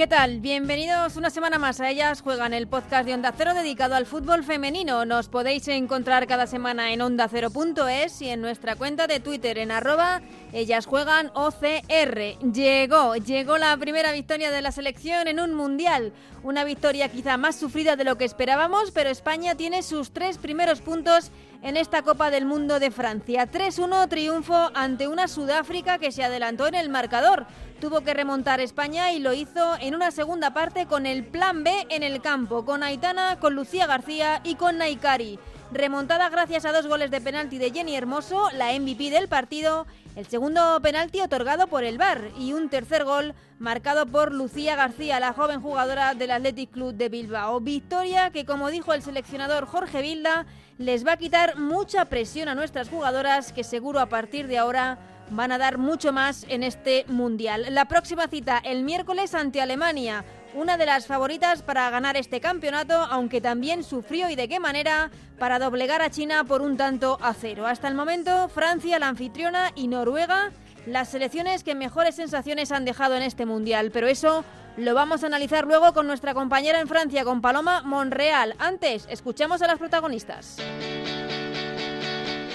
¿Qué tal? Bienvenidos una semana más a Ellas Juegan, el podcast de Onda Cero dedicado al fútbol femenino. Nos podéis encontrar cada semana en ondacero.es y en nuestra cuenta de Twitter en arroba Ellas Juegan OCR. Llegó, llegó la primera victoria de la selección en un mundial. Una victoria quizá más sufrida de lo que esperábamos, pero España tiene sus tres primeros puntos en esta Copa del Mundo de Francia. 3-1 triunfo ante una Sudáfrica que se adelantó en el marcador. Tuvo que remontar España y lo hizo en una segunda parte con el plan B en el campo, con Aitana, con Lucía García y con Naikari. Remontada gracias a dos goles de penalti de Jenny Hermoso, la MVP del partido, el segundo penalti otorgado por el VAR y un tercer gol marcado por Lucía García, la joven jugadora del Athletic Club de Bilbao. Victoria que, como dijo el seleccionador Jorge Vilda, les va a quitar mucha presión a nuestras jugadoras que seguro a partir de ahora van a dar mucho más en este Mundial. La próxima cita el miércoles ante Alemania, una de las favoritas para ganar este campeonato, aunque también sufrió y de qué manera para doblegar a China por un tanto a cero. Hasta el momento, Francia, la anfitriona, y Noruega, las selecciones que mejores sensaciones han dejado en este Mundial. Pero eso lo vamos a analizar luego con nuestra compañera en Francia, con Paloma Monreal. Antes, escuchamos a las protagonistas.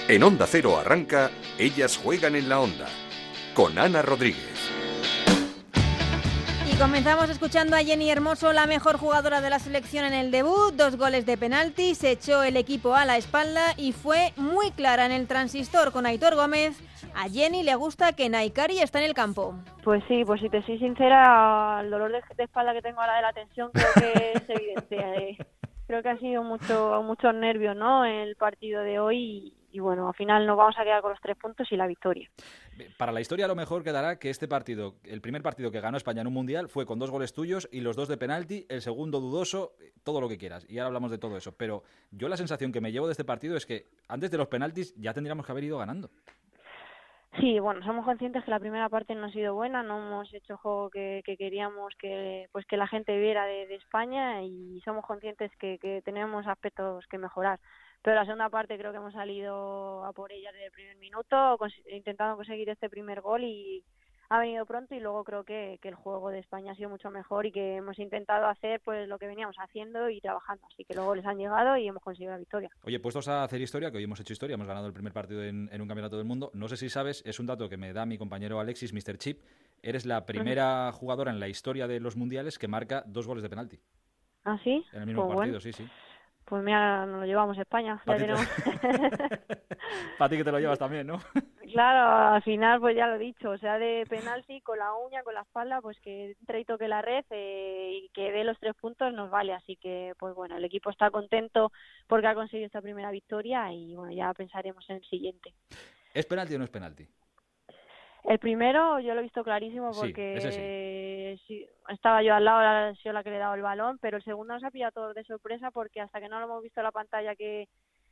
En Onda Cero arranca Ellas juegan en la onda con Ana Rodríguez. Y comenzamos escuchando a Jenny Hermoso, la mejor jugadora de la selección en el debut, dos goles de penalti, se echó el equipo a la espalda y fue muy clara en el transistor con Aitor Gómez. A Jenny le gusta que Naikari está en el campo. Pues sí, pues si te soy sincera, el dolor de, de espalda que tengo ahora de la tensión creo que es evidente. Eh, creo que ha sido mucho muchos nervios, ¿no? El partido de hoy y bueno, al final nos vamos a quedar con los tres puntos y la victoria. Para la historia, a lo mejor quedará que este partido, el primer partido que ganó España en un mundial, fue con dos goles tuyos y los dos de penalti, el segundo dudoso, todo lo que quieras. Y ahora hablamos de todo eso. Pero yo la sensación que me llevo de este partido es que antes de los penaltis ya tendríamos que haber ido ganando. Sí, bueno, somos conscientes que la primera parte no ha sido buena, no hemos hecho el juego que, queríamos que pues que la gente viera de, España y somos conscientes que, que tenemos aspectos que mejorar pero la segunda parte creo que hemos salido a por ella desde el primer minuto, intentando conseguir este primer gol y ha venido pronto y luego creo que, el juego de España ha sido mucho mejor y que hemos intentado hacer pues lo que veníamos haciendo y trabajando, así que luego les han llegado y hemos conseguido la victoria. Oye, puestos a hacer historia, que hoy hemos hecho historia, hemos ganado el primer partido en, un campeonato del mundo, no sé si sabes, es un dato que me da mi compañero Alexis, Mr. Chip, eres la primera jugadora en la historia de los mundiales que marca dos goles de penalti. ¿Ah, sí? En el mismo pues partido, sí, sí. Pues mira, nos lo llevamos a España. Para ti, que te lo llevas también, ¿no? Claro, al final pues ya lo he dicho, o sea, de penalti con la uña, con la espalda, pues que entre y toque la red eh, y que dé los tres puntos nos vale. Así que, pues bueno, el equipo está contento porque ha conseguido esta primera victoria y bueno, ya pensaremos en el siguiente. ¿Es penalti o no es penalti? El primero yo lo he visto clarísimo porque estaba yo al lado, ha sido la que le he dado el balón, pero el segundo nos ha pillado todo de sorpresa porque hasta que no lo hemos visto en la pantalla que,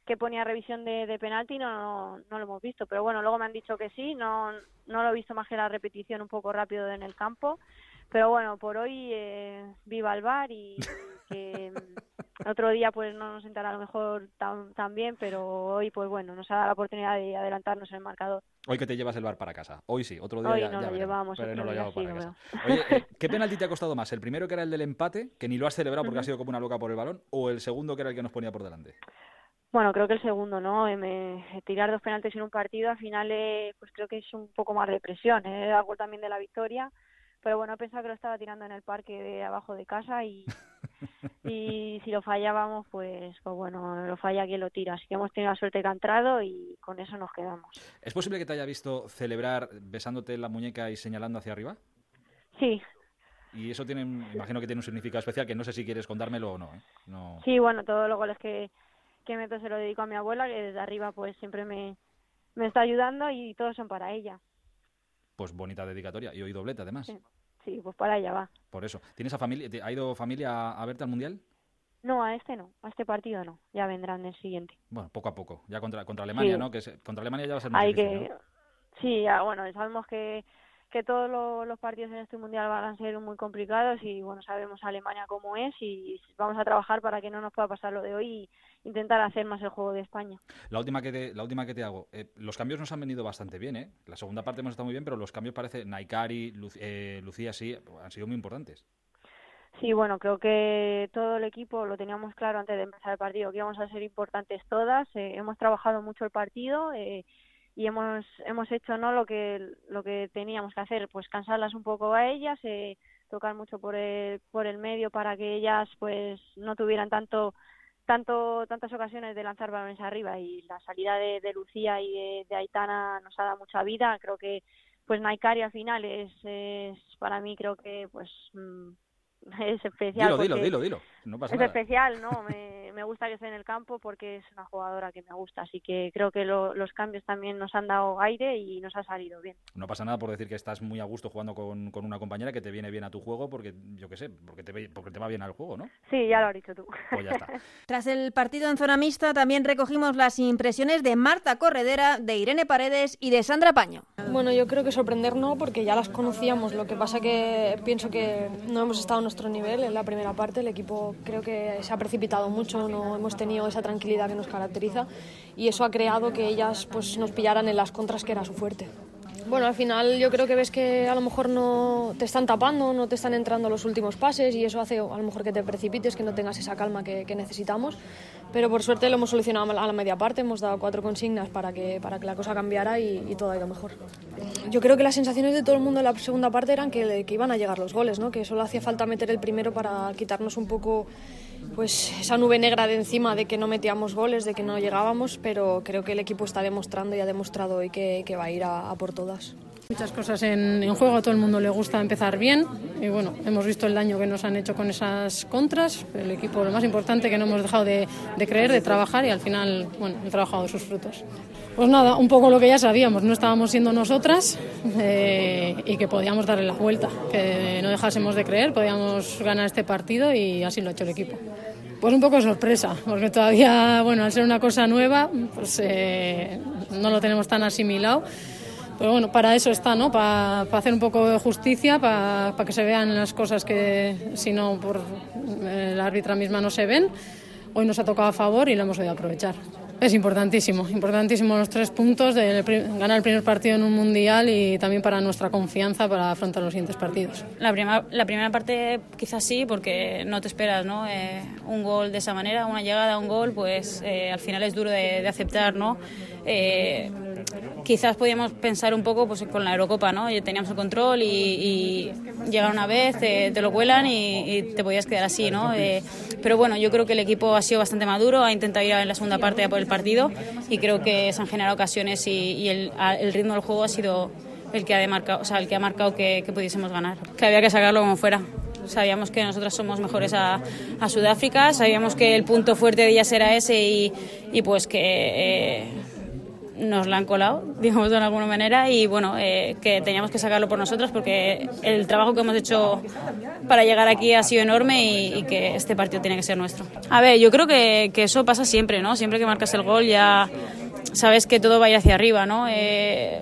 que ponía revisión de, de penalti no, no, lo hemos visto. Pero bueno, luego me han dicho que sí, no, no lo he visto más que la repetición un poco rápido en el campo. Pero bueno, por hoy eh, viva el bar y que otro día pues no nos sentará a lo mejor tan, bien, pero hoy pues bueno, nos ha dado la oportunidad de adelantarnos en el marcador. Hoy que te llevas el bar para casa. Hoy sí, otro día hoy ya, no lo llevamos, pero no lo llevamos para casa. Oye, eh, ¿qué penalti te ha costado más? ¿El primero que era el del empate, que ni lo has celebrado porque has sido como una loca por el balón, o el segundo que era el que nos ponía por delante? Bueno, creo que el segundo, ¿no? Eh, me, tirar dos penaltis en un partido, al final, eh, pues creo que es un poco más de presión. ¿eh? Algo también de la victoria pero bueno, pensaba que lo estaba tirando en el parque de abajo de casa y, y si lo fallábamos, pues, pues bueno, lo falla quien lo tira. Así que hemos tenido la suerte que ha entrado y con eso nos quedamos. ¿Es posible que te haya visto celebrar besándote la muñeca y señalando hacia arriba? Sí. Y eso tiene, imagino que tiene un significado especial que no sé si quieres contármelo o no. ¿eh? no... Sí, bueno, todos los goles que, que meto se lo dedico a mi abuela, que desde arriba pues siempre me, me está ayudando y todos son para ella pues bonita dedicatoria y hoy doblete además. Sí. Pues para allá va. Por eso. ¿Tienes a familia, ¿Ha ido familia a, verte al Mundial? No, a este no, a este partido no, ya vendrán en el siguiente. Bueno, poco a poco, ya contra, contra Alemania, ¿no? Que contra Alemania ya va a ser muy Hay difícil, que... Sí, ya, bueno, sabemos que, que todos los partidos en este mundial van a ser muy complicados y bueno sabemos Alemania cómo es y vamos a trabajar para que no nos pueda pasar lo de hoy y intentar hacer más el juego de España. La última que te, la última que te hago, eh, los cambios nos han venido bastante bien, ¿eh? La segunda parte hemos estado muy bien, pero los cambios parece Naikari, eh, Lucía sí, han sido muy importantes. Sí, bueno, creo que todo el equipo lo teníamos claro antes de empezar el partido, que íbamos a ser importantes todas. Eh, hemos trabajado mucho el partido. Eh, y hemos hemos hecho no lo que lo que teníamos que hacer pues cansarlas un poco a ellas eh, tocar mucho por el por el medio para que ellas pues no tuvieran tanto tanto tantas ocasiones de lanzar balones arriba. Y la salida de, Lucía y de, Aitana nos ha dado mucha vida. Creo que pues Naikari al final es, es para mí creo que pues mm, es especial. Dilo, dilo, dilo, dilo. No pasa es especial, ¿no? Me, me, gusta que esté en el campo porque es una jugadora que me gusta. Así que creo que los cambios también nos han dado aire y nos ha salido bien. No pasa nada por decir que estás muy a gusto jugando con, con una compañera que te viene bien a tu juego porque, yo qué sé, porque te, porque te va bien al juego, ¿no? Sí, ya lo has dicho tú. Pues ya está. Tras el partido en zona mixta también recogimos las impresiones de Marta Corredera, de Irene Paredes y de Sandra Paño. Bueno, yo creo que sorprender no porque ya las conocíamos. Lo que pasa que pienso que no hemos estado nuestro nivel en la primera parte. El equipo creo que se ha precipitado mucho, no hemos tenido esa tranquilidad que nos caracteriza y eso ha creado que ellas pues, nos pillaran en las contras que era su fuerte. Bueno, al final yo creo que ves que a lo mejor no te están tapando, no te están entrando los últimos pases y eso hace a lo mejor que te precipites, que no tengas esa calma que, necesitamos. Pero por suerte lo hemos solucionado a la media parte, hemos dado cuatro consignas para que, para que la cosa cambiara y, todo ha ido mejor. Yo creo que las sensaciones de todo el mundo en la segunda parte eran que, que iban a llegar los goles, ¿no? que solo hacía falta meter el primero para quitarnos un poco pues esa nube negra de encima de que no metíamos goles, de que no llegábamos, pero creo que el equipo está demostrando y ha demostrado hoy que, va a ir a, por todas. Muchas cosas en, juego, a todo el mundo le gusta empezar bien y bueno, hemos visto el daño que nos han hecho con esas contras, el equipo lo más importante que no hemos dejado de, creer, de trabajar y al final, bueno, he trabajado sus frutos. Pues nada, un poco lo que ya sabíamos, no estábamos siendo nosotras eh, y que podíamos darle la vuelta, que no dejásemos de creer, podíamos ganar este partido y así lo ha hecho el equipo. Pues un poco sorpresa, porque todavía, bueno, al ser una cosa nueva, pues eh, no lo tenemos tan asimilado. Pero bueno, para eso está, ¿no? Para, hacer un poco de justicia, para, que se vean las cosas que, si no, por eh, la árbitra misma no se ven. Hoy nos ha tocado a favor y lo hemos podido aprovechar. Es importantísimo, importantísimo los tres puntos de ganar el primer partido en un mundial y también para nuestra confianza para afrontar los siguientes partidos. La, prima, la primera parte quizás sí, porque no te esperas ¿no? Eh, un gol de esa manera, una llegada, un gol, pues eh, al final es duro de, de aceptar. ¿no? Eh, quizás podíamos pensar un poco pues, con la Eurocopa, ¿no? Teníamos el control y, y llegar una vez, te, lo cuelan y, te podías quedar así, ¿no? Eh, pero bueno, yo creo que el equipo ha sido bastante maduro, ha intentado ir en la segunda parte a por el partido y creo que se han generado ocasiones y, el, ritmo del juego ha sido el que ha, marcado, o sea, el que, ha marcado que, pudiésemos ganar, que había que sacarlo como fuera. Sabíamos que nosotras somos mejores a, Sudáfrica, sabíamos que el punto fuerte de ellas era ese y, pues que... Eh, nos la han colado, digamos de alguna manera, y bueno, eh, que teníamos que sacarlo por nosotros porque el trabajo que hemos hecho para llegar aquí ha sido enorme y, que este partido tiene que ser nuestro. A ver, yo creo que, que, eso pasa siempre, ¿no? Siempre que marcas el gol ya sabes que todo va a ir hacia arriba, ¿no? Eh,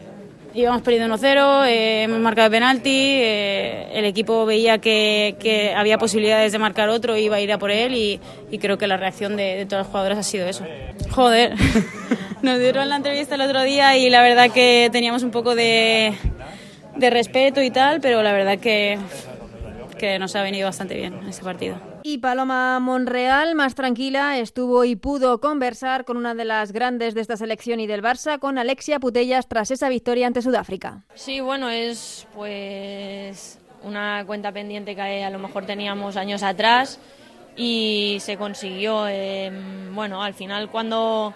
íbamos perdiendo 1-0, eh, hemos marcado penalti, el equipo veía que, había posibilidades de marcar otro iba a ir a por él y, creo que la reacción de, de todos los jugadores ha sido eso. Joder. Nos dieron la entrevista el otro día y la verdad que teníamos un poco de, respeto y tal, pero la verdad que nos ha venido bastante bien ese partido. Y Paloma Monreal, más tranquila, estuvo y pudo conversar con una de las grandes de esta selección y del Barça, con Alexia Putellas, tras esa victoria ante Sudáfrica. Sí, bueno, es pues una cuenta pendiente que a lo mejor teníamos años atrás y se consiguió. Em, bueno, al final cuando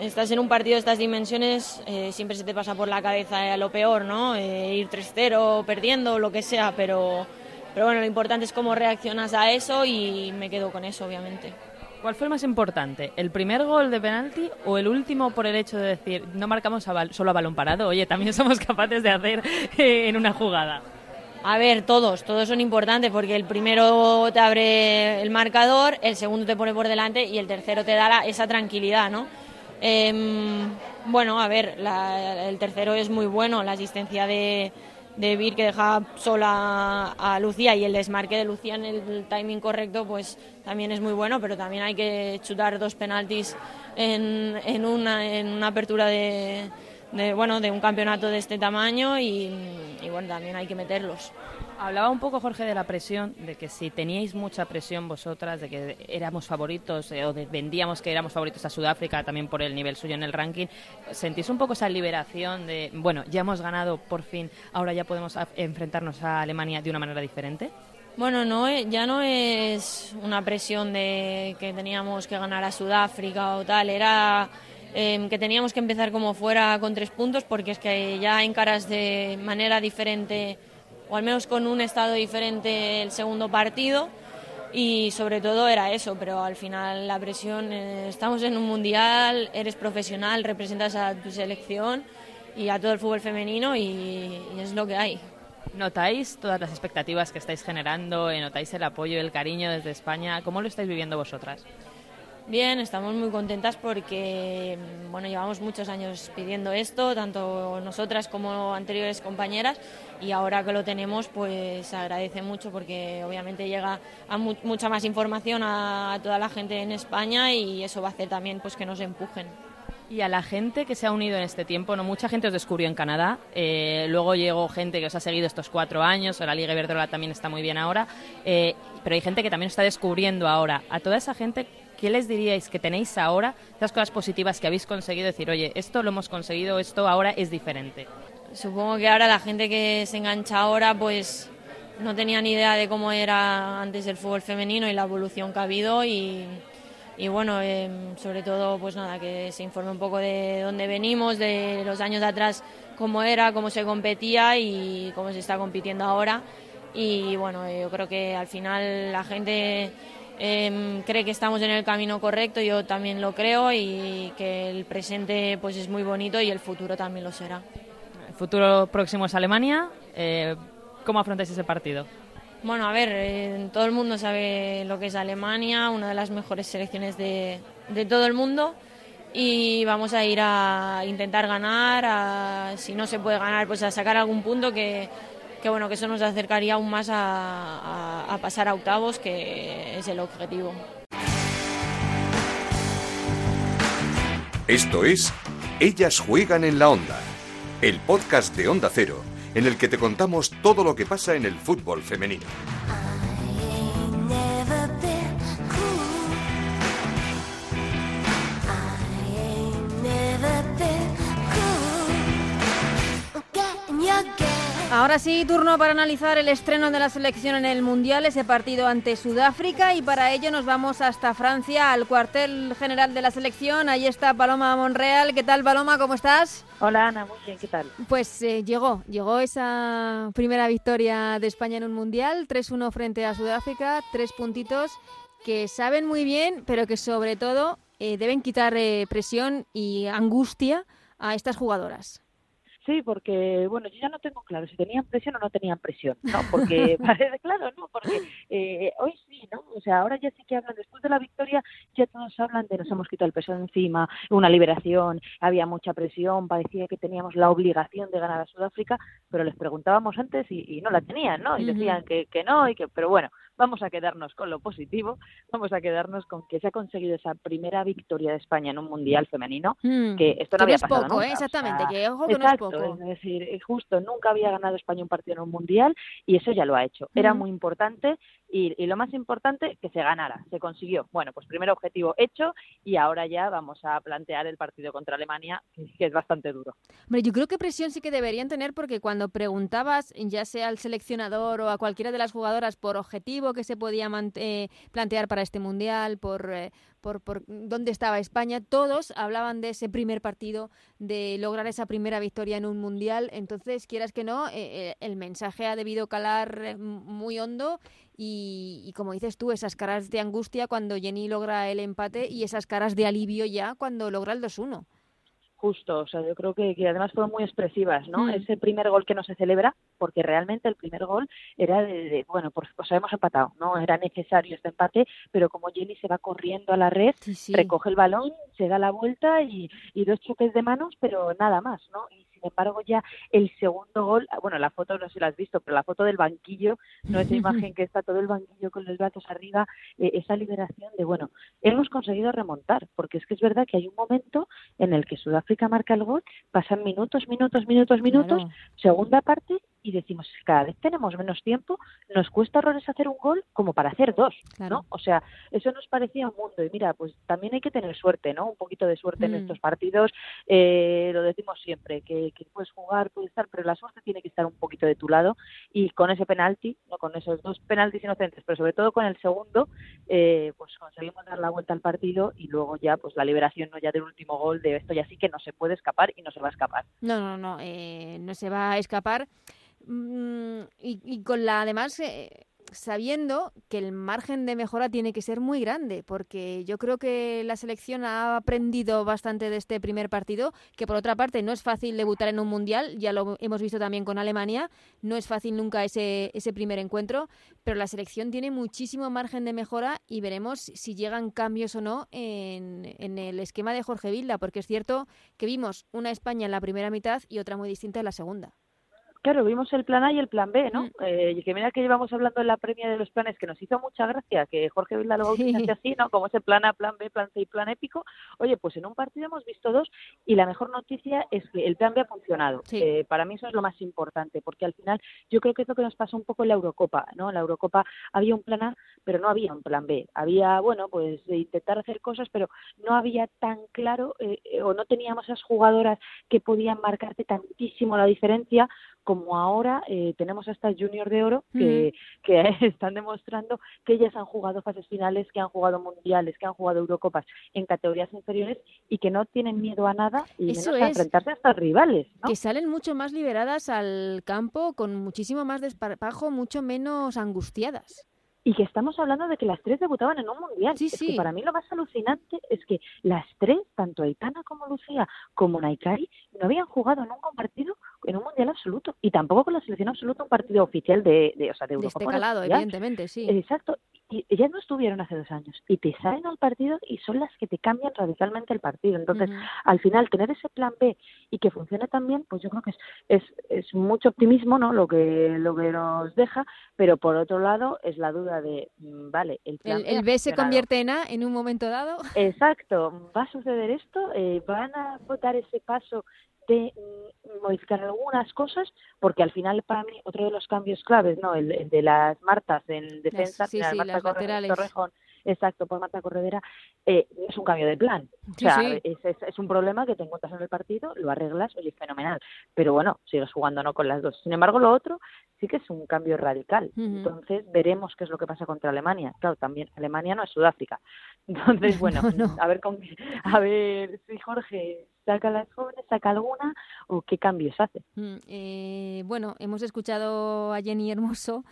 estás en un partido de estas dimensiones, eh, siempre se te pasa por la cabeza lo peor, ¿no? Eh, ir 3-0, perdiendo, lo que sea, pero, pero bueno, lo importante es cómo reaccionas a eso y me quedo con eso, obviamente. ¿Cuál fue el más importante? ¿El primer gol de penalti o el último por el hecho de decir, no marcamos solo a balón parado? Oye, también somos capaces de hacer eh, en una jugada. A ver, todos, todos son importantes porque el primero te abre el marcador, el segundo te pone por delante y el tercero te da esa tranquilidad, ¿no? Em, bueno, a ver, el tercero es muy bueno, la asistencia de, de Vir que dejaba sola a Lucía y el desmarque de Lucía en el timing correcto, pues también es muy bueno, pero también hay que chutar dos penaltis en, en, una, en una apertura de, de, bueno, de un campeonato de este tamaño y, y bueno, también hay que meterlos. Hablaba un poco, Jorge, de la presión, de que si teníais mucha presión vosotras, de que éramos favoritos eh, o vendíamos que éramos favoritos a Sudáfrica también por el nivel suyo en el ranking, ¿sentís un poco esa liberación de, bueno, ya hemos ganado por fin, ahora ya podemos enfrentarnos a Alemania de una manera diferente? Bueno, no, eh, ya no es una presión de que teníamos que ganar a Sudáfrica o tal, era eh, que teníamos que empezar como fuera con tres puntos porque es que ya encaras de manera diferente o al menos con un estado diferente el segundo partido y sobre todo era eso, pero al final la presión, eh, estamos en un mundial, eres profesional, representas a tu selección y a todo el fútbol femenino y, es lo que hay. ¿Notáis todas las expectativas que estáis generando? ¿Notáis el apoyo y el cariño desde España? ¿Cómo lo estáis viviendo vosotras? Bien, estamos muy contentas porque bueno, llevamos muchos años pidiendo esto, tanto nosotras como anteriores compañeras, y ahora que lo tenemos, pues agradece mucho porque obviamente llega a mucha más información a, toda la gente en España y eso va a hacer también pues que nos empujen. Y a la gente que se ha unido en este tiempo, no mucha gente os descubrió en Canadá, eh, luego llegó gente que os ha seguido estos cuatro años, la Liga Iberdrola también está muy bien ahora, eh, pero hay gente que también está descubriendo ahora. A toda esa gente, ¿qué les diríais que tenéis ahora, las cosas positivas que habéis conseguido? Decir, oye, esto lo hemos conseguido, esto ahora es diferente. Supongo que ahora la gente que se engancha ahora, pues no tenía ni idea de cómo era antes el fútbol femenino y la evolución que ha habido y, bueno, em, sobre todo, pues nada, que se informe un poco de dónde venimos, de los años de atrás, cómo era, cómo se competía y cómo se está compitiendo ahora. Y bueno, yo creo que al final la gente Em, cree que estamos en el camino correcto, yo también lo creo y que el presente pues es muy bonito y el futuro también lo será. El futuro próximo es Alemania. Eh, ¿Cómo afrontáis ese partido? Bueno, a ver, eh, todo el mundo sabe lo que es Alemania, una de las mejores selecciones de, de todo el mundo y vamos a ir a intentar ganar, a, si no se puede ganar, pues a sacar algún punto que que bueno, que eso nos acercaría aún más a, pasar a octavos, que es el objetivo. Esto es Ellas juegan en la onda, el podcast de Onda Cero, en el que te contamos todo lo que pasa en el fútbol femenino. Ahora sí, turno para analizar el estreno de la selección en el Mundial, ese partido ante Sudáfrica y para ello nos vamos hasta Francia, al cuartel general de la selección. Ahí está Paloma Monreal. ¿Qué tal, Paloma? ¿Cómo estás? Hola, Ana. Muy bien. ¿Qué tal? Pues eh, llegó, llegó esa primera victoria de España en un Mundial, 3-1 frente a Sudáfrica, tres puntitos que saben muy bien, pero que sobre todo eh, deben quitar eh, presión y angustia a estas jugadoras. Sí, porque, bueno, yo ya no tengo claro si tenían presión o no tenían presión, ¿no? Porque, parece claro, ¿no? Porque eh, hoy sí, ¿no? O sea, ahora ya sí que hablan, después de la victoria, ya todos hablan de nos hemos quitado el peso encima, una liberación, había mucha presión, parecía que teníamos la obligación de ganar a Sudáfrica, pero les preguntábamos antes y, no la tenían, ¿no? Y decían que, que no, y que, pero bueno, vamos a quedarnos con lo positivo, vamos a quedarnos con que se ha conseguido esa primera victoria de España en un mundial femenino, mm, que esto no había pasado poco, ¿eh? exactamente, que ojo que no es poco. Es decir, justo nunca había ganado España un partido en un mundial y eso ya lo ha hecho. Era mm. muy importante y, lo más importante, que se ganara, se consiguió. Bueno, pues primer objetivo hecho y ahora ya vamos a plantear el partido contra Alemania, que es bastante duro. Hombre, yo creo que presión sí que deberían tener porque cuando preguntabas, ya sea al seleccionador o a cualquiera de las jugadoras por objetivo que se podía eh, plantear para este mundial, por, eh, por, por, dónde estaba España, todos hablaban de ese primer partido, de lograr esa primera victoria en un mundial. Entonces, quieras que no, eh, el mensaje ha debido calar muy hondo y, como dices tú, esas caras de angustia cuando Jenny logra el empate y esas caras de alivio ya cuando logra el 2-1 justo, o sea, yo creo que, que además fueron muy expresivas, ¿no? Mm. Ese primer gol que no se celebra, porque realmente el primer gol era de, bueno, pues, pues hemos empatado, ¿no? Era necesario este empate, pero como Jenny se va corriendo a la red, recoge el balón, se da la vuelta y, y dos choques de manos, pero nada más, ¿no? Y sin embargo ya el segundo gol, bueno, la foto no sé si la has visto, pero la foto del banquillo, no esa imagen que está todo el banquillo con los brazos arriba, eh, esa liberación de, bueno, hemos conseguido remontar, porque es que es verdad que hay un momento en el que Sudáfrica marca el gol, pasan minutos, minutos, minutos, minutos, segunda parte y decimos, cada vez tenemos menos tiempo, nos cuesta horrores hacer un gol como para hacer dos, ¿no? O sea, eso nos parecía un mundo. Y mira, pues también hay que tener suerte, ¿no? Un poquito de suerte en mm. estos partidos. Eh, lo decimos siempre, que, puedes jugar, puedes estar, pero la suerte tiene que estar un poquito de tu lado. Y con ese penalti, no con esos dos penaltis inocentes, pero sobre todo con el segundo, eh, pues conseguimos dar la vuelta al partido y luego ya, pues la liberación no ya del último gol de esto ya sí que no se puede escapar y no se va a escapar. No, no, no, eh, no se va a escapar. Mm, y, con la, además, eh, sabiendo que el margen de mejora tiene que ser muy grande, porque yo creo que la selección ha aprendido bastante de este primer partido, que por otra parte no es fácil debutar en un mundial, ya lo hemos visto también con Alemania, no es fácil nunca ese, ese primer encuentro, pero la selección tiene muchísimo margen de mejora y veremos si llegan cambios o no en, en el esquema de Jorge Vilda, porque es cierto que vimos una España en la primera mitad y otra muy distinta en la segunda. Claro, vimos el plan A y el plan B, ¿no? Mm. Eh, y que mira que llevamos hablando en la premia de los planes, que nos hizo mucha gracia, que Jorge Vilda lo sí. así, ¿no? Como ese plan A, plan B, plan C y plan épico. Oye, pues en un partido hemos visto dos y la mejor noticia es que el plan B ha funcionado. Eh, para mí eso es lo más importante, porque al final yo creo que es lo que nos pasó un poco en la Eurocopa, ¿no? En la Eurocopa había un plan A, pero no había un plan B. Había, bueno, pues de intentar hacer cosas, pero no había tan claro eh, o no teníamos esas jugadoras que podían marcarte tantísimo la diferencia como ahora eh, tenemos a estas Junior de Oro que, que están demostrando que ellas han jugado fases finales, que han jugado mundiales, que han jugado Eurocopas en categorías inferiores y que no tienen miedo a nada y Eso a enfrentarse a estas rivales. Que salen mucho más liberadas al campo, con muchísimo más desparpajo, mucho menos angustiadas y que estamos hablando de que las tres debutaban en un mundial. Sí, sí. para mí lo más alucinante es que las tres, tanto Aitana como Lucía como Naikari, no habían jugado nunca un partido en un mundial absoluto y tampoco con la selección absoluta un partido oficial de, de o sea, de Europa. De este calado, evidentemente, sí. Exacto y ellas no estuvieron hace dos años y te salen al partido y son las que te cambian radicalmente el partido. Entonces, al final, tener ese plan B y que funcione también, pues yo creo que es, es, es mucho optimismo, ¿no? Lo que, lo que nos deja, pero por otro lado es la duda de, mm, vale, el plan el, B, se convierte en A en un momento dado. Exacto, va a suceder esto, eh, van a votar ese paso de mm, modificar algunas cosas, porque al final para mí otro de los cambios claves, ¿no? El, de las Martas en defensa, sí, sí, las laterales. Torrejón, exacto, por Marta Corredera, eh, es un cambio de plan. o sea, es, es, un problema que te encuentras en el partido, lo arreglas, oye, fenomenal. Pero bueno, sigues jugando no con las dos. Sin embargo, lo otro sí que es un cambio radical. Entonces, veremos qué es lo que pasa contra Alemania. Claro, también Alemania no es Sudáfrica. Entonces, bueno, a ver con, a ver si Jorge saca las jóvenes, saca alguna o qué cambios hace. Mm, eh, bueno, hemos escuchado a Jenny Hermoso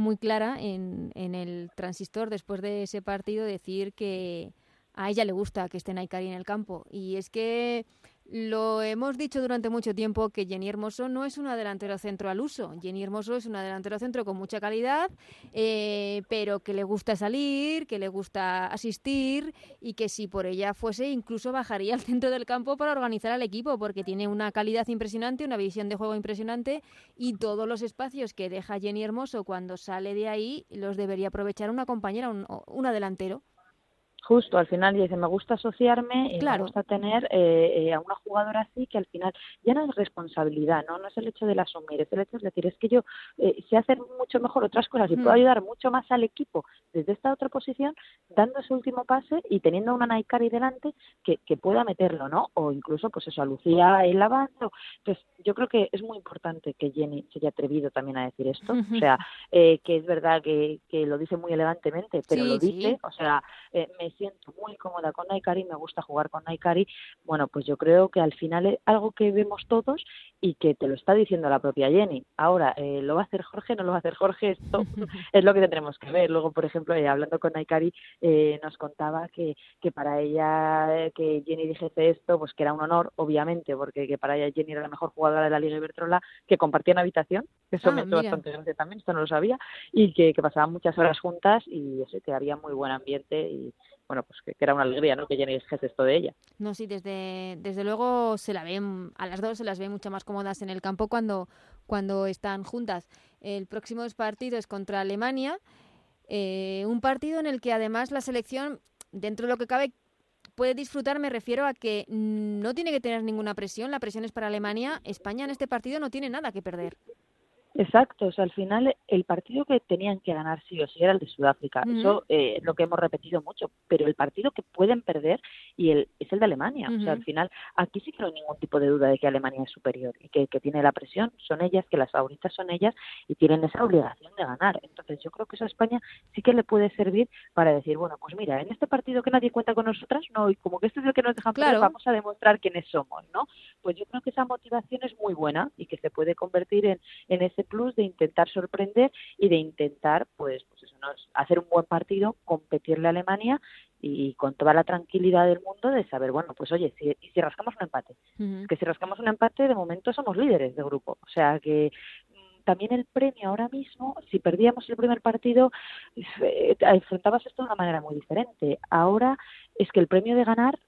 muy clara en, en el transistor después de ese partido decir que a ella le gusta que esté Naikari en el campo. Y es que lo hemos dicho durante mucho tiempo que Jenny Hermoso no es una delantera centro al uso. Jenny Hermoso es una delantera centro con mucha calidad, eh, pero que le gusta salir, que le gusta asistir y que si por ella fuese incluso bajaría al centro del campo para organizar al equipo porque tiene una calidad impresionante, una visión de juego impresionante y todos los espacios que deja Jenny Hermoso cuando sale de ahí los debería aprovechar una compañera, un, un adelantero justo al final dice me gusta asociarme y me gusta tener eh, eh, a una jugadora así que al final ya no es responsabilidad no no es el hecho de asumir es el hecho de decir es que yo eh, sé hacer mucho mejor otras cosas y puedo ayudar mucho más al equipo desde esta otra posición dando ese último pase y teniendo una Naikari delante que, que pueda meterlo no o incluso pues eso a Lucía el avanzo entonces yo creo que es muy importante que Jenny se haya atrevido también a decir esto. O sea que es verdad que, que lo dice muy elegantemente pero lo dice o sea me siento muy cómoda con Naikari, me gusta jugar con Naikari, bueno, pues yo creo que al final es algo que vemos todos y que te lo está diciendo la propia Jenny. Ahora, eh, ¿lo va a hacer Jorge? ¿No lo va a hacer Jorge? Esto es lo que tendremos que ver. Luego, por ejemplo, eh, hablando con Naikari, eh, nos contaba que, que para ella, que Jenny dijese esto, pues que era un honor, obviamente, porque que para ella Jenny era la mejor jugadora de la Liga Ibertrola, que compartían habitación, eso ah, me hizo bastante grande también, esto no lo sabía, y que, que pasaban muchas horas juntas y eso, que había muy buen ambiente y, bueno, pues que, era una alegría, ¿no? Que Jenny dijese esto de ella. No, sí, desde, desde luego se la ven, a las dos se las ve mucho más cómodas en el campo cuando, cuando están juntas. El próximo partido es contra Alemania, eh, un partido en el que además la selección, dentro de lo que cabe, puede disfrutar, me refiero a que no tiene que tener ninguna presión, la presión es para Alemania, España en este partido no tiene nada que perder. Exacto, o sea, al final el partido que tenían que ganar sí o sí era el de Sudáfrica. Eso eh, es lo que hemos repetido mucho, pero el partido que pueden perder y el, es el de Alemania. O sea, al final aquí sí que no hay ningún tipo de duda de que Alemania es superior y que, que tiene la presión, son ellas, que las favoritas son ellas y tienen esa obligación de ganar. Entonces yo creo que eso a España sí que le puede servir para decir, bueno, pues mira, en este partido que nadie cuenta con nosotras, no, y como que este es el que nos dejan claro. vamos a demostrar quiénes somos, ¿no? Pues yo creo que esa motivación es muy buena y que se puede convertir en, en ese plus de intentar sorprender y de intentar, pues, pues eso, hacer un buen partido, competirle a Alemania y con toda la tranquilidad del mundo de saber, bueno, pues oye, si, si rascamos un empate, que si rascamos un empate, de momento somos líderes de grupo. O sea que mm, también el premio ahora mismo, si perdíamos el primer partido, eh, enfrentabas esto de una manera muy diferente. Ahora es que el premio de ganar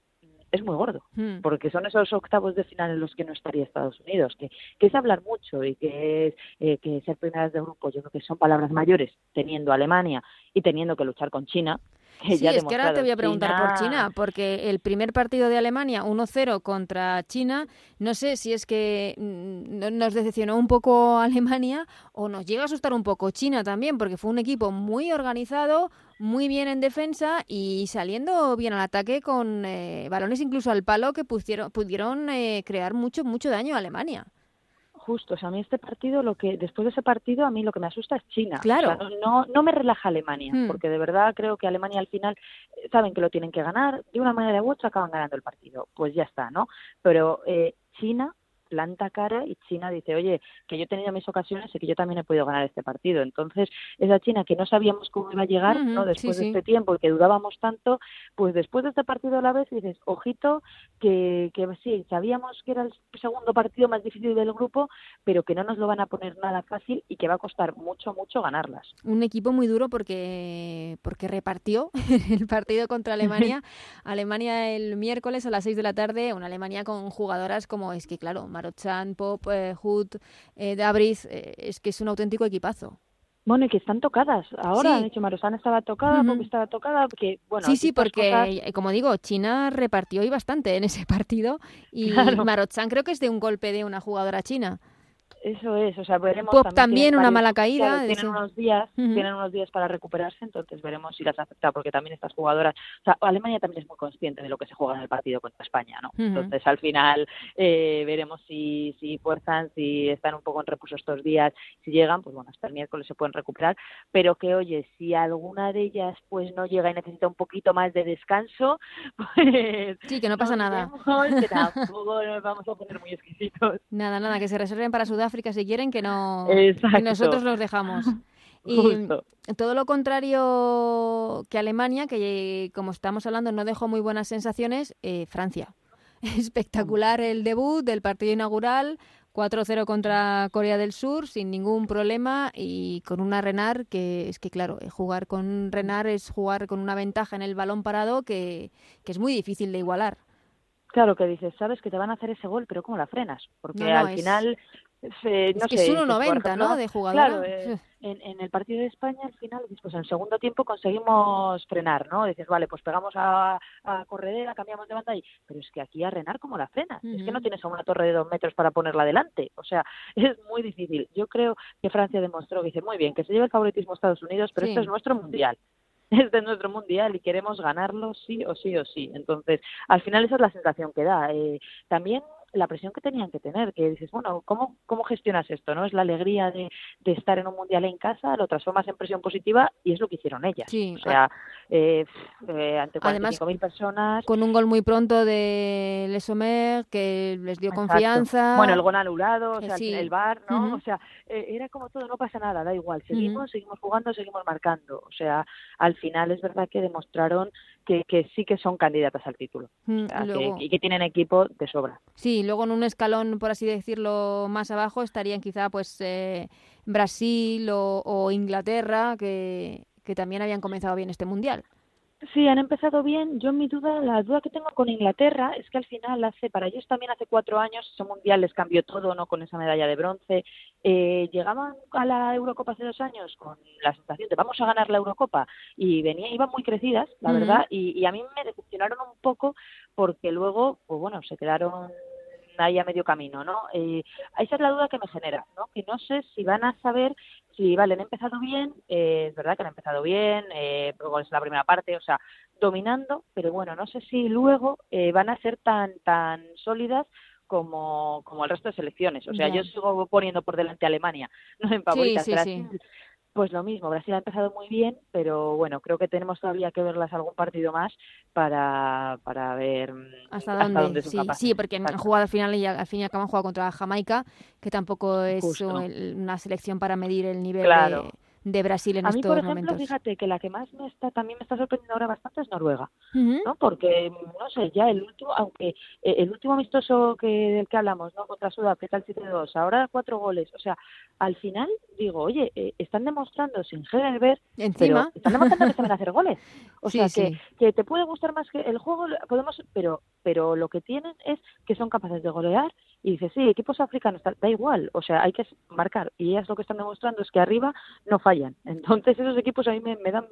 es muy gordo, hmm. porque son esos octavos de final en los que no estaría Estados Unidos, que, que es hablar mucho y que es eh, que ser primeras de grupo, yo creo que son palabras mayores, teniendo Alemania y teniendo que luchar con China. Que sí, es que ahora te voy a preguntar por China, porque el primer partido de Alemania, 1-0 contra China, no sé si es que mm, nos decepcionó un poco Alemania o nos llega a asustar un poco China también, porque fue un equipo muy organizado, muy bien en defensa y saliendo bien al ataque con eh, balones incluso al palo que pudieron, pudieron eh, crear mucho, mucho daño a Alemania justo. O sea, a mí este partido, lo que después de ese partido, a mí lo que me asusta es China. Claro. no, no me relaja Alemania, hmm. porque de verdad creo que Alemania al final eh, saben que lo tienen que ganar, de una manera u otra acaban ganando el partido. Pues ya está, ¿no? Pero eh, China planta cara y China dice, oye, que yo he tenido mis ocasiones y que yo también he podido ganar este partido. Entonces, esa China que no sabíamos cómo iba a llegar, ¿no? Después de este tiempo y que dudábamos tanto, pues después de este partido a la vez dices, ojito, que, que sí, sabíamos que era el segundo partido más difícil del grupo, pero que no nos lo van a poner nada fácil y que va a costar mucho, mucho ganarlas. Un equipo muy duro porque, porque repartió el partido contra Alemania. Alemania el miércoles a las 6 de la tarde, una Alemania con jugadoras como, es que claro, Marochan, Pop, eh, Hood, eh, Dabris, eh, es que es un auténtico equipazo. Bueno, y que están tocadas. Ahora, de hecho, Marochan estaba tocada, Pop estaba tocada, porque, bueno... Sí, sí, porque, como digo, China repartió hoy bastante en ese partido y Marochan creo que es de un golpe de una jugadora china. Eso es, o sea, veremos Pop también, una mala caída. tienen unos días, tienen unos días para recuperarse, entonces veremos si las afecta, porque también estas jugadoras, o sea, Alemania también es muy consciente de lo que se juega en el partido contra España, ¿no? Entonces al final eh, veremos si, si fuerzan, si están un poco en reposo estos días, si llegan, pues bueno, hasta el miércoles se pueden recuperar, pero que oye, si alguna de ellas pues no llega y necesita un poquito más de descanso, pues sí, que no pasa nada, que tampoco nos vamos a poner muy exquisitos. Nada, nada, que se reserven para Sudáfrica si quieren que no nosotros los dejamos. Y todo lo contrario que Alemania, que como estamos hablando no dejó muy buenas sensaciones, eh, Francia. Espectacular el debut del partido inaugural, 4-0 contra Corea del Sur sin ningún problema y con una Renard que es que claro, eh, jugar con Renard es jugar con una ventaja en el balón parado que, que es muy difícil de igualar. Claro, que dices, sabes que te van a hacer ese gol, pero ¿cómo la frenas? Porque al final es no que es 1,90, ¿no? De jugador. Claro, eh, en, el partido de España al final, pues en el segundo tiempo conseguimos frenar, ¿no? Dices, vale, pues pegamos a, corredera, cambiamos de banda y... Pero es que aquí a renar como la frenas. Es que no tienes una torre de dos metros para ponerla delante. O sea, es muy difícil. Yo creo que Francia demostró que dice, muy bien, que se lleve el favoritismo a Estados Unidos, pero esto es nuestro mundial este es nuestro mundial y queremos ganarlo sí o sí o sí. Entonces, al final esa es la sensación que da. Eh, también la presión que tenían que tener, que dices, bueno, ¿cómo, cómo gestionas esto? ¿No? Es la alegría de, de estar en un mundial en casa, lo transformas en presión positiva y es lo que hicieron ellas. Sí. O sea, eh, eh, ante 45.000 personas. Con un gol muy pronto de Lesomer que les dio confianza. Bueno, el gol anulado, o sea, el bar, ¿no? O sea, eh, era como todo, no pasa nada, da igual, seguimos, seguimos jugando, seguimos marcando. O sea, al final es verdad que demostraron que, que sí que son candidatas al título y que tienen equipo de sobra. Sí, luego en un escalón, por así decirlo, más abajo estarían quizá pues eh, Brasil o, Inglaterra, que, que también habían comenzado bien este mundial. Sí, han empezado bien. Yo mi duda, la duda que tengo con Inglaterra es que al final hace, para ellos también hace cuatro años, ese mundial les cambió todo, ¿no? Con esa medalla de bronce. Eh, llegaban a la Eurocopa hace dos años con la sensación de vamos a ganar la Eurocopa y venía, iban muy crecidas, la verdad, y, y a mí me decepcionaron un poco porque luego, pues bueno, se quedaron ahí a medio camino, ¿no? Eh, esa es la duda que me genera, ¿no? Que no sé si van a saber si, vale, han empezado bien, eh, es verdad que han empezado bien, eh, es la primera parte, o sea, dominando, pero bueno, no sé si luego eh, van a ser tan, tan sólidas como, como el resto de selecciones. O sea, yo sigo poniendo por delante a Alemania, no en favoritas. Sí, sí, sí. Pues lo mismo, Brasil ha empezado muy bien, pero bueno, creo que tenemos todavía que verlas algún partido más para, para ver mm, hasta, dónde, sí, sí, porque han jugado al final y al fin y al cabo han jugado contra Jamaica, que tampoco es una selección para medir el nivel de, de Brasil en a mí, por ejemplo, fíjate que la que más me está también me está sorprendiendo ahora bastante es Noruega, ¿no? Porque no sé, ya el último, aunque eh, el último amistoso que del que hablamos, ¿no? Contra Sudáfrica el 7-2, ahora cuatro goles, o sea, al final digo, oye, eh, están demostrando sin Herbert, encima están demostrando que saben hacer goles. O sea, que, que te puede gustar más que el juego podemos, pero pero lo que tienen es que son capaces de golear y dices, sí, equipos africanos, da igual, o sea, hay que marcar. Y ellas lo que están demostrando es que arriba no fallan. Entonces esos equipos a mí me, dan,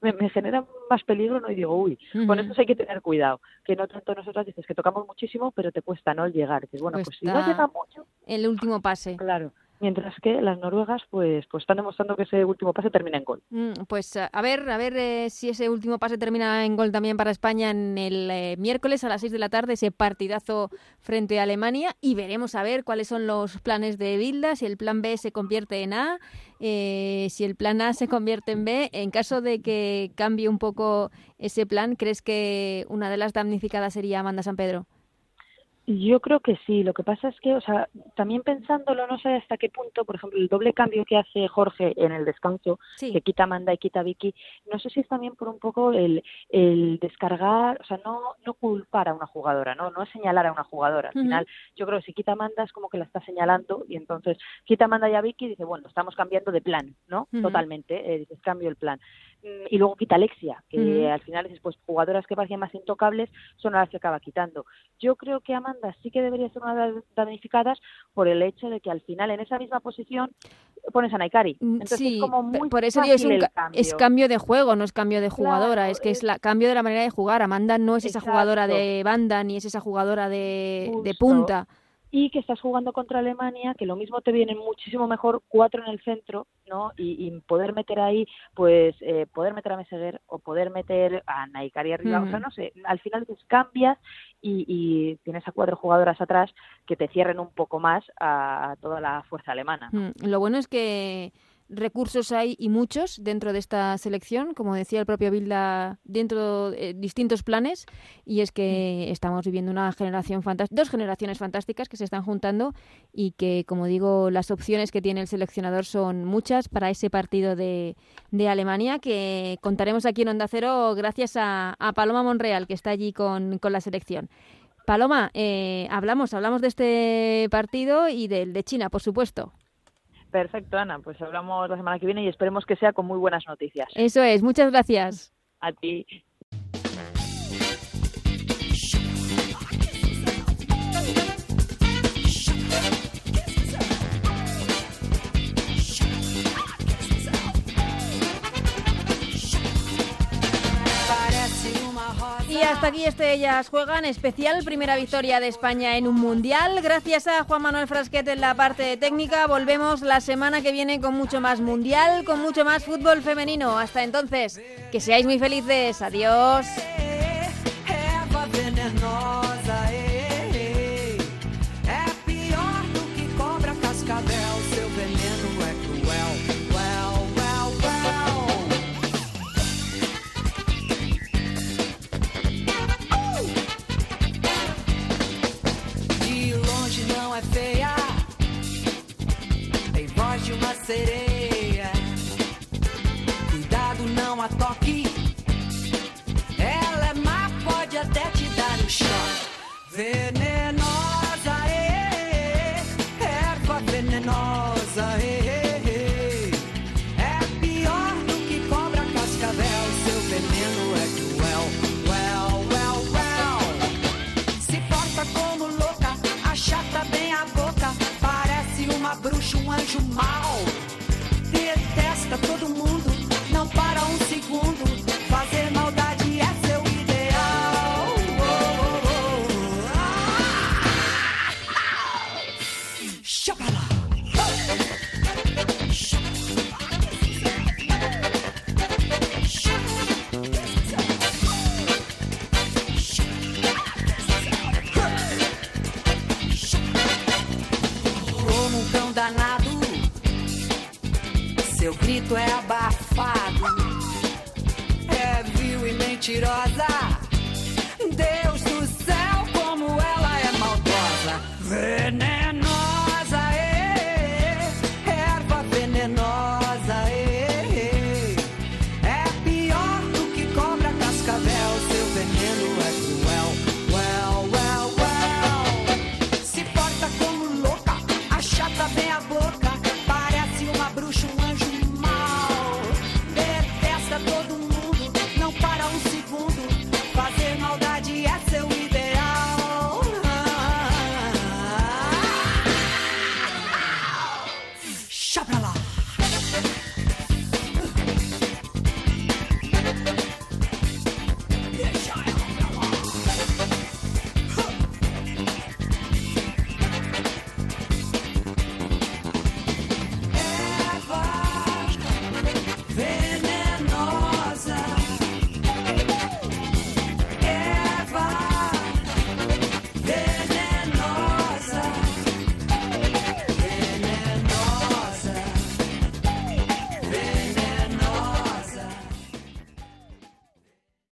me, generan más peligro, ¿no? Y digo, uy, con eso hay que tener cuidado. Que no tanto nosotras dices que tocamos muchísimo, pero te cuesta, ¿no? llegar. Que bueno, pues si no llega mucho... El último pase. Claro mientras que las noruegas pues pues están demostrando que ese último pase termina en gol. Mm, pues a ver, a ver eh, si ese último pase termina en gol también para España en el eh, miércoles a las 6 de la tarde, ese partidazo frente a Alemania y veremos a ver cuáles son los planes de Bilda, si el plan B se convierte en A, eh, si el plan A se convierte en B. En caso de que cambie un poco ese plan, ¿crees que una de las damnificadas sería Amanda San Pedro? Yo creo que sí. Lo que pasa es que, o sea, también pensándolo, no sé hasta qué punto, por ejemplo, el doble cambio que hace Jorge en el descanso, que quita Amanda y quita Vicky, no sé si es también por un poco el, el descargar, o sea, no, no culpar a una jugadora, no, no señalar a una jugadora. Al final, yo creo que si quita Amanda es como que la está señalando y entonces quita Amanda y a Vicky y dice, bueno, estamos cambiando de plan, ¿no? Totalmente, eh, dices, cambio el plan. Y luego quita Alexia, que al final dices, pues jugadoras que parecían más intocables son las que acaba quitando. Yo creo que Amanda sí que debería ser una de las damnificadas por el hecho de que al final en esa misma posición pones a Naikari. Mm, Entonces es como muy por eso es, un cambio. es cambio de juego, no es cambio de jugadora, es que es, la, cambio de la manera de jugar. Amanda no es esa jugadora de banda ni es esa jugadora de, de punta y que estás jugando contra Alemania, que lo mismo te vienen muchísimo mejor cuatro en el centro, ¿no? Y, poder meter ahí, pues, eh, poder meter a Meseguer o poder meter a Naikari arriba, o sea, no sé, al final te cambias y, tienes a cuatro jugadoras atrás que te cierren un poco más a, toda la fuerza alemana. Lo bueno es que recursos hay y muchos dentro de esta selección, como decía el propio Bilda, dentro de distintos planes, y es que mm. estamos viviendo una generación dos generaciones fantásticas que se están juntando y que, como digo, las opciones que tiene el seleccionador son muchas para ese partido de, de Alemania que contaremos aquí en Onda Cero gracias a, Paloma Monreal, que está allí con, con la selección. Paloma, eh, hablamos, hablamos de este partido y del de China, por supuesto. Perfecto, Ana. Pues hablamos la semana que viene y esperemos que sea con muy buenas noticias. Eso es. Muchas gracias. A ti. Y hasta aquí este Ellas Juegan, especial primera victoria de España en un Mundial. Gracias a Juan Manuel Frasquet en la parte técnica. Volvemos la semana que viene con mucho más Mundial, con mucho más fútbol femenino. Hasta entonces, que seáis muy felices. Adiós. Sereia. Cuidado, não a toque. Ela é má, pode até te dar um choque. Venenosa,